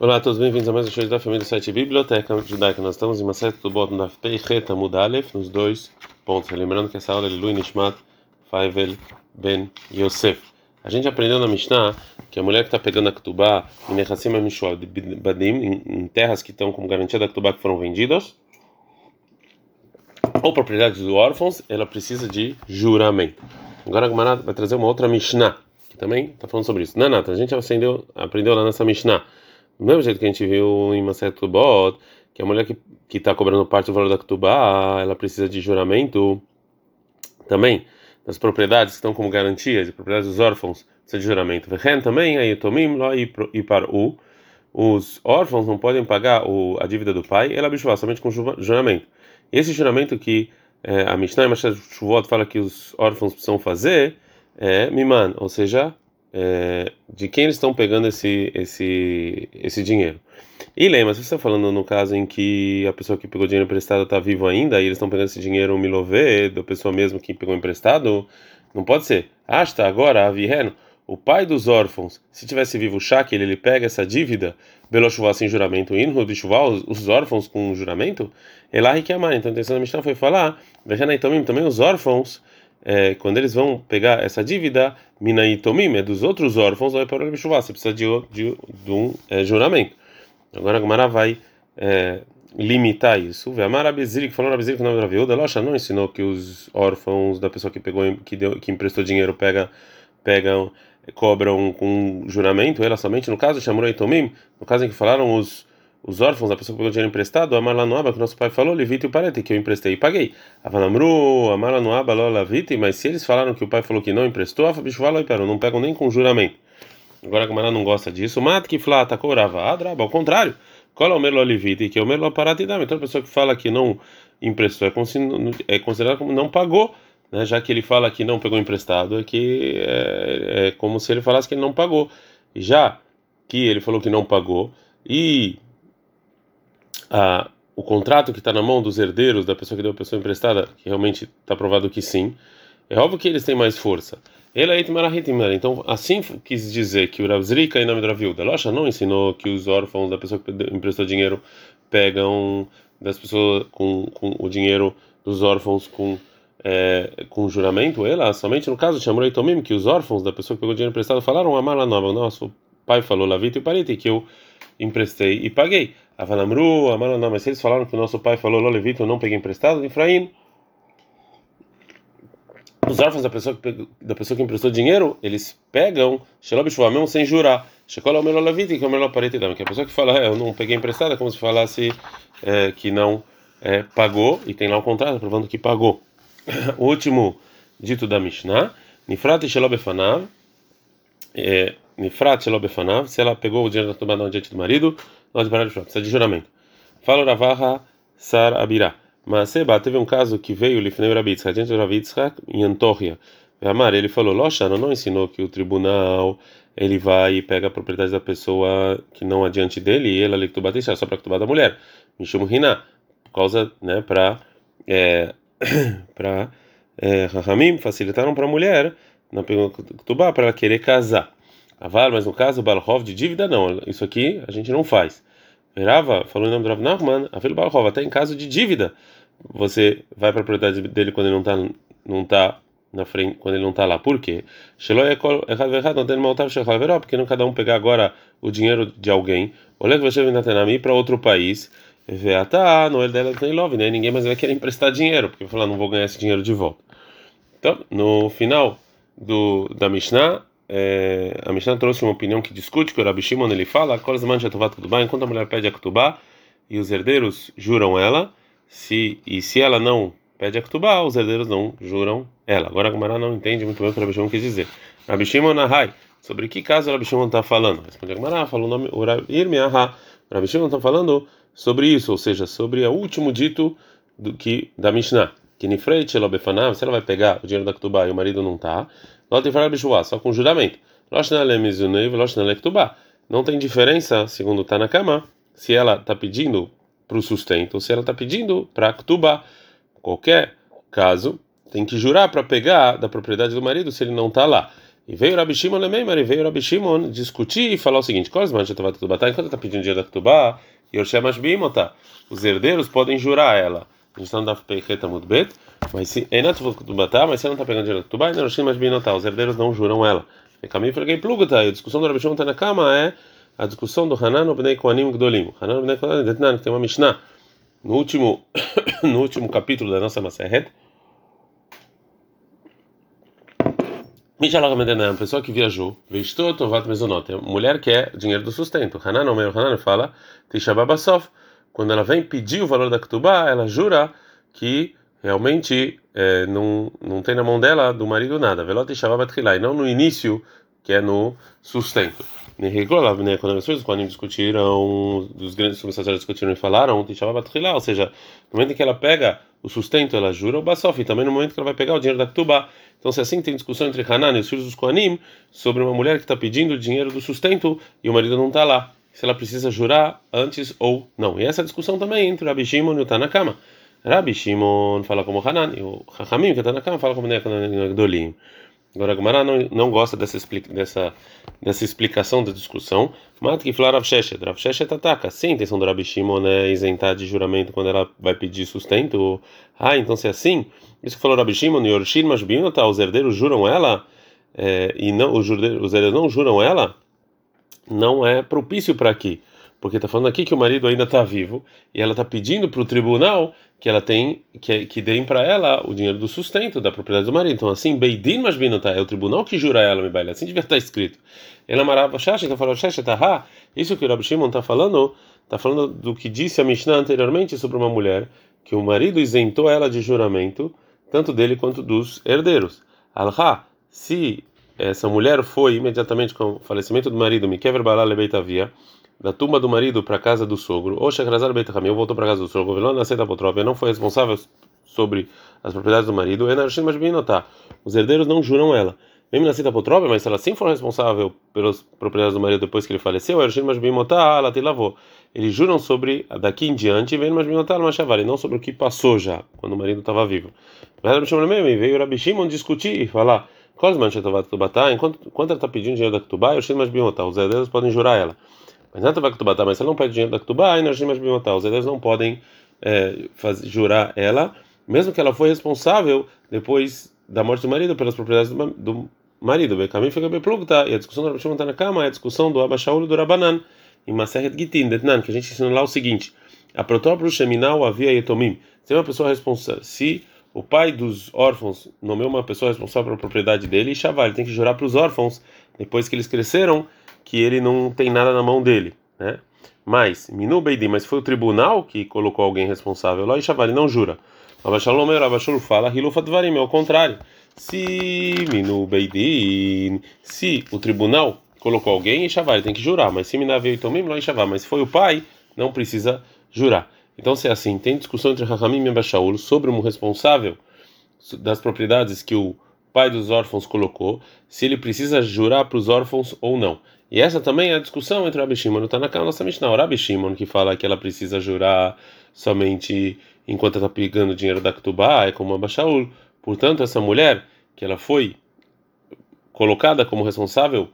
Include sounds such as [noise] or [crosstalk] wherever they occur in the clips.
Olá a todos, bem-vindos a mais um show da família do site Biblioteca Judaica. Nós estamos em uma série do Bot na Peichet Amudalef, nos dois pontos. Lembrando que essa aula é Lui Nishmat Faivel Ben Yosef. A gente aprendeu na Mishnah que a mulher que está pegando a Ketubá em Nechassim Badim, em terras que estão como garantia da Ketubá que foram vendidas, ou propriedades dos órfãos, ela precisa de juramento. Agora a Gemara vai trazer uma outra Mishnah, que também está falando sobre isso. Não, a gente aprendeu lá nessa Mishnah do mesmo jeito que a gente viu em Maset Tubot, que a mulher que está cobrando parte do valor da Ketubá, ela precisa de juramento também das propriedades que estão como garantia, de propriedades dos órfãos, precisa de juramento. Vehen também, aí Tomim, lá e para o os órfãos não podem pagar o, a dívida do pai, ela bichuvá, somente com juramento. Esse juramento que é, a Mishnah e Shuvot fala que os órfãos precisam fazer é miman, ou seja, é, de quem eles estão pegando esse esse esse dinheiro. E lembra, se você está falando no caso em que a pessoa que pegou dinheiro emprestado está vivo ainda e eles estão pegando esse dinheiro milové da pessoa mesmo que pegou emprestado, não pode ser. Ah, está agora a Virreno, o pai dos órfãos, se tivesse vivo o Shaq, ele, ele pega essa dívida, belo chuval sem juramento, indo de chuval, os órfãos com juramento, ela que amar. Então a intenção da Mishnah foi falar, também, também os órfãos é, quando eles vão pegar essa dívida, Minaitomim, é dos outros órfãos, vai para o você precisa de, de, de um é, juramento. Agora a Gemara vai é, limitar isso. Vê a Beziri, que falou na que não era viúda, Locha não ensinou que os órfãos da pessoa que pegou, que, deu, que emprestou dinheiro, pega, pegam, cobram com juramento, ela somente, no caso, chamou Itomim, no caso em que falaram os os órfãos, a pessoa que pegou dinheiro emprestado, Amar lá no Aba, que nosso pai falou, Levite e o parente, que eu emprestei e paguei. Avanamru, Amar lá no Aba, Lavite, mas se eles falaram que o pai falou que não emprestou, a falou, e não pegam nem com juramento. Agora a Gamara não gosta disso. Mata que flata, corava, adraba, ao contrário. Cola o melo levite, que é o melo parate dá. Então a pessoa que fala que não emprestou é, é considerado como não pagou. Né, já que ele fala que não pegou emprestado, é que é, é como se ele falasse que ele não pagou. Já que ele falou que não pagou e a, o contrato que está na mão dos herdeiros da pessoa que deu a pessoa emprestada, que realmente está provado que sim, é óbvio que eles têm mais força. É Então, assim quis dizer que o Ravzrika e nome da viúva Locha não ensinou que os órfãos da pessoa que emprestou dinheiro pegam das pessoas com, com o dinheiro dos órfãos com é, com juramento. Ela somente no caso chamou Tomim que os órfãos da pessoa que pegou dinheiro emprestado falaram a mala nova. Nosso pai falou Lavita e Parite que eu emprestei e paguei. Avalamru, Amaro não, mas eles falaram que o nosso pai falou, Lolevito, eu não peguei emprestado, Efraim. Os órfãos da pessoa, que, da pessoa que emprestou dinheiro, eles pegam, mesmo sem jurar. Shekola o Melolevito, que é o melhor parente que a pessoa que fala, é, eu não peguei emprestado, é como se falasse é, que não é, pagou, e tem lá o contrato provando que pagou. [coughs] o último dito da Mishnah, Nifrat e Shelobefanav, é, Nifrat Shelobefanav, se ela pegou o dinheiro da tomada diante do marido, de parar precisa de juramento. Fala Ravaha Sar Abirá. Mas Seba teve um caso que veio Lifnei Rabitzhak, diante do Rabitzhak, em Antorria. Amar, ele falou: Loshana não ensinou que o tribunal ele vai e pega a propriedade da pessoa que não adiante dele e ele ali que tu só para que da mulher. Mishum Hina, por causa, né, para é, [coughs] para é, facilitaram para a mulher na para ela querer casar. Avar, mas no caso, Balhov de dívida, não. Isso aqui a gente não faz. Verava, falou em nome do Rav Nachman, Avil Balhov, até em caso de dívida, você vai para a propriedade dele quando ele não está não tá na frente, quando ele não está lá. Por quê? Porque não cada um pegar agora o dinheiro de alguém, olha que vai ir para outro país, tá, não é dela tem love, né? Ninguém mais vai querer emprestar dinheiro, porque vai falar, não vou ganhar esse dinheiro de volta. Então, no final do da Mishnah, é, a Mishnah trouxe uma opinião que discute que o Rabi Shimon ele fala enquanto a mulher pede a Ketubá e os herdeiros juram ela se e se ela não pede a Ketubá os herdeiros não juram ela. Agora a Gemara não entende muito bem o que o Rabi Shimon quis dizer. Rabi Shimon sobre que caso o Rabi Shimon está falando? Responde a Gemara falou o nome o Rabi Shimon está falando sobre isso ou seja sobre o último dito do que da Mishnah. Que Nifreit se ela vai pegar o dinheiro da Ketubá e o marido não está só com juramento. Não tem diferença, segundo Tanakama, se ela está pedindo para o sustento ou se ela está pedindo para Ktubá. Qualquer caso, tem que jurar para pegar da propriedade do marido se ele não está lá. E veio Rabi Shimon Lemeimar, e veio Rabi Shimon discutir e falar o seguinte: Cosman, enquanto está pedindo dinheiro da Ketubá, Yorshemas Bimota, os herdeiros podem jurar ela. A gente no Daf Peicheta Mudbet, mas se Enat Ketubá, mas você não está pegando dinheiro da Ketubá, Yorshemas Bimota, os herdeiros não juram ela. E caminho para quem pluga, tá? A discussão do Rabi Shimon está na cama é a discussão do Hanan Obnei Koanim Gdolim. Hanan Obnei Koanim Detnan, que tem uma Mishnah no último, no último capítulo da nossa Maseret. uma pessoa que viajou, vestou Tovat Mezonot, mulher que é dinheiro do sustento. Hanan, o meu Hanan fala, Tishababasof, quando ela vem pedir o valor da Ketubá, ela jura que realmente é, não, não tem na mão dela, do marido, nada. Velot e não no início, que é no sustento. Quando pessoas quando discutiram, os grandes subsacerdotes discutiram e falaram, ou seja, no momento em que ela pega o sustento, ela jura o basof, e também no momento que ela vai pegar o dinheiro da Ketubá. Então, se assim tem discussão entre Hanan e os filhos dos Koanim sobre uma mulher que está pedindo o dinheiro do sustento e o marido não está lá, se ela precisa jurar antes ou não. E essa discussão também entre Rabi Shimon e o Tanakama. Rabi Shimon fala como Hanan, e o Hachamim, que está na cama, fala como Gdolim. Agora, a Gemara não, não gosta dessa, dessa, dessa explicação da discussão. Mata que falar Rav Sheshet. Rav Sheshet ataca. Sim, a intenção do Rabi Shimon é isentar de juramento quando ela vai pedir sustento. Ah, então se é assim, isso que falou Rabi Shimon, Yorshir Mashbim, tá, os herdeiros juram ela, é, e não, os herdeiros não juram ela, não é propício para aqui porque está falando aqui que o marido ainda está vivo e ela está pedindo para o tribunal que ela tem que, que deem para ela o dinheiro do sustento da propriedade do marido. Então assim, Beidin Masbinata é o tribunal que jura ela, me baile. Assim devia estar escrito. Ela marava Shasha, então falou Shasha Taha. Isso que o Rabi Shimon está falando, está falando do que disse a Mishnah anteriormente sobre uma mulher que o marido isentou ela de juramento, tanto dele quanto dos herdeiros. Alha, se essa mulher foi imediatamente com o falecimento do marido, Mikever Balale Beitavia, da tumba do marido para a casa do sogro, ou Shekrazar Beit Hamil voltou para a casa do sogro, Velon Nasceta Potrópia não foi responsável sobre as propriedades do marido, Enarshim Mashbinotá. Os herdeiros não juram ela. Mesmo Nasceta Potrópia, mas se ela sim for responsável pelas propriedades do marido depois que ele faleceu, Enarshim Mashbinotá, ela te lavou. Eles juram sobre daqui em diante, vem Mashbinotá, Mashavari, não sobre o que passou já, quando o marido estava vivo. Veio o Rabi Shimon discutir e falar. Enquanto, enquanto ela está pedindo dinheiro da Ketubá, os herdeiros podem jurar ela. Mas nada vai Ketubá, mas se ela não pede dinheiro da Ketubá, nós mais os herdeiros não podem é, fazer, jurar ela, mesmo que ela foi responsável depois da morte do marido pelas propriedades do, do marido. Becamim fica beplugta, e a discussão do Rabi está na cama é a discussão do Abashaul e do Rabanan, em Maseret Gitin, Detnan, que a gente ensina lá o seguinte: a protóprio Sheminal havia Yetomim. Se uma pessoa responsável, se o pai dos órfãos nomeou uma pessoa responsável pela propriedade dele, e Shavar, ele tem que jurar para os órfãos, depois que eles cresceram, que ele não tem nada na mão dele, né? Mas, Minu Beidin, mas foi o tribunal que colocou alguém responsável lá e Shavali não jura. Abashalom Abashur fala, Hilufat Varim, é o contrário. Se Minu Beidin, se o tribunal colocou alguém e Shavali tem que jurar, mas se Minavei Tomim, não Shavá, mas se foi o pai, não precisa jurar. Então, se é assim, tem discussão entre Rahamim e Abashaul sobre um responsável das propriedades que o pai dos órfãos colocou, se ele precisa jurar para os órfãos ou não. E essa também é a discussão entre o Rabi Shimon e o Tanakh, nossa Mishnah. O Rabi Shimon que fala que ela precisa jurar somente enquanto está pegando dinheiro da Ketubá, é como a Bashaul. Portanto, essa mulher, que ela foi colocada como responsável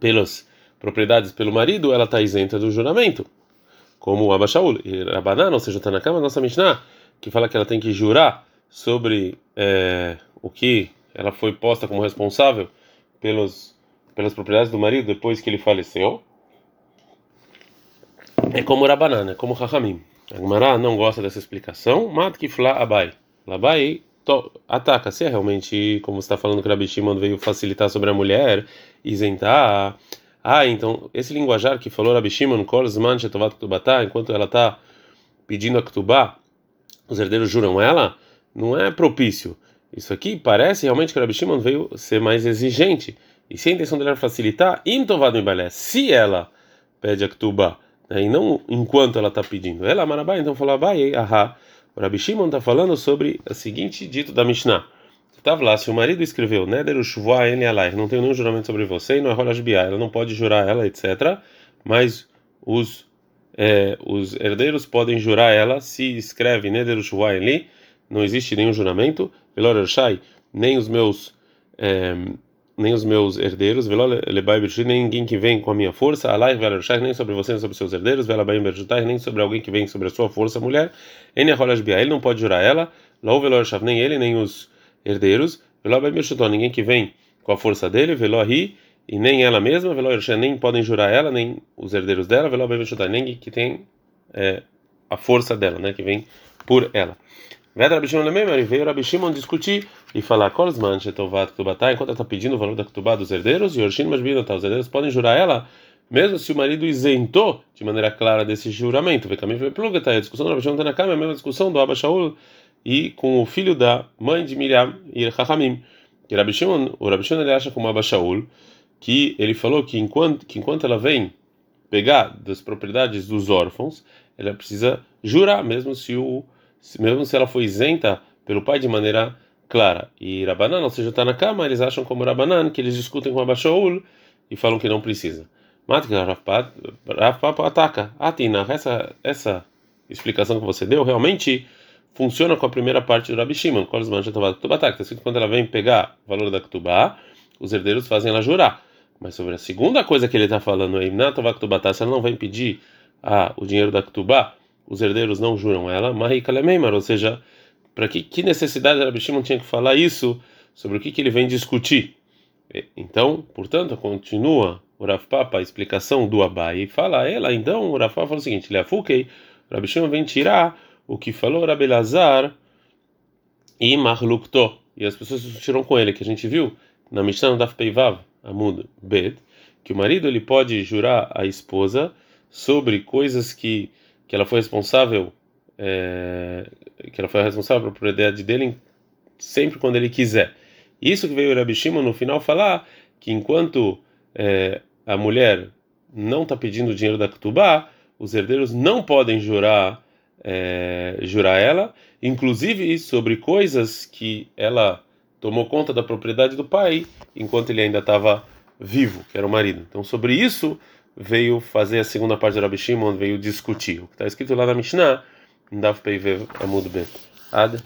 pelas propriedades pelo marido, ela está isenta do juramento, como a Bashaul. E Rabanan, ou seja, o Tanakh, nossa Mishnah, que fala que ela tem que jurar sobre é, o que ela foi posta como responsável pelos pelas propriedades do marido depois que ele faleceu, é como Rabanan, é como Rahamim. A Gemara não gosta dessa explicação. Mat kifla abai. Labai ataca. Se é realmente, como está falando que Rabi Shimon veio facilitar sobre a mulher, isentar. Ah, então, esse linguajar que falou Rabi Shimon, kol shetovat ktubatá, enquanto ela está pedindo a ktubá, os herdeiros juram ela, não é propício. Isso aqui parece realmente que Rabi Shimon veio ser mais exigente. E se a intenção dela é facilitar, intovado balé, se ela pede a Ktuba, né, e não enquanto ela está pedindo, ela marabá, então fala vai, ahá. O Rabi Shimon está falando sobre o seguinte dito da Mishnah. Estava lá, se o marido escreveu, Neder Ushvua ele alai, não tem nenhum juramento sobre você, e não é rola ela não pode jurar ela, etc. Mas os é, os herdeiros podem jurar ela se escreve Neder Ushvua ele, não existe nenhum juramento, Velor nem os meus é, nem os meus herdeiros, nem ninguém que vem com a minha força, Alai nem sobre você, nem sobre seus herdeiros, nem sobre alguém que vem sobre a sua força, mulher, ele não pode jurar ela, nem ele, nem os herdeiros, ninguém que vem com a força dele, Velohi, e nem ela mesma, nem podem jurar ela, nem os herdeiros dela, nem que tem é, a força dela, né, que vem por ela. Vedra Rabi Shimon Lememer, veio Rabi Shimon discutir e falar, Kolzman Shetovat Ktubatá, enquanto ela está pedindo o valor da Ktubá dos herdeiros, e Yorshin Masbinotá, os herdeiros podem jurar ela, mesmo se o marido isentou de maneira clara desse juramento. Vê caminho pluga, tá? A discussão do Rabi na cama, é a mesma discussão do Abba Shaul e com o filho da mãe de Miriam e Chachamim. E Rabi Shimon, o Rabi Shimon ele acha como Abba Shaul, que ele falou que enquanto, que enquanto ela vem pegar das propriedades dos órfãos, ela precisa jurar, mesmo se o mesmo se ela foi isenta pelo pai de maneira clara. E Rabanan, ou seja, está na cama, eles acham como Rabanan, que eles discutem com Abashaul e falam que não precisa. Matka Rafa ataca. Atina, essa, essa explicação que você deu realmente funciona com a primeira parte do Rabi Shimon. Está escrito quando ela vem pegar o valor da Ktubá, os herdeiros fazem ela jurar. Mas sobre a segunda coisa que ele está falando aí, se ela não vem pedir ah, o dinheiro da Ktubá, os herdeiros não juram ela, ou seja, para que, que necessidade Rabi Shimon tinha que falar isso sobre o que, que ele vem discutir? Então, portanto, continua o Rav Papa a explicação do Abai e fala ela, então o Rav Papa fala o seguinte, Leafukei, o Rabi Shimon vem tirar o que falou Rabi Lazar e Marlukto, e as pessoas discutiram com ele, que a gente viu na Mishnah da Peivav, Amud Bet, que o marido ele pode jurar a esposa sobre coisas que que ela foi responsável, é, que ela foi responsável pela propriedade dele sempre quando ele quiser. Isso que veio o Rabi Shimon no final falar que enquanto é, a mulher não está pedindo o dinheiro da Ketubá, os herdeiros não podem jurar é, jurar ela, inclusive sobre coisas que ela tomou conta da propriedade do pai enquanto ele ainda estava vivo, que era o marido. Então sobre isso veio fazer a segunda parte do Rabi Shimon, veio discutir. O que está escrito lá na Mishnah, Daf Peivev Amud Bet. Ad.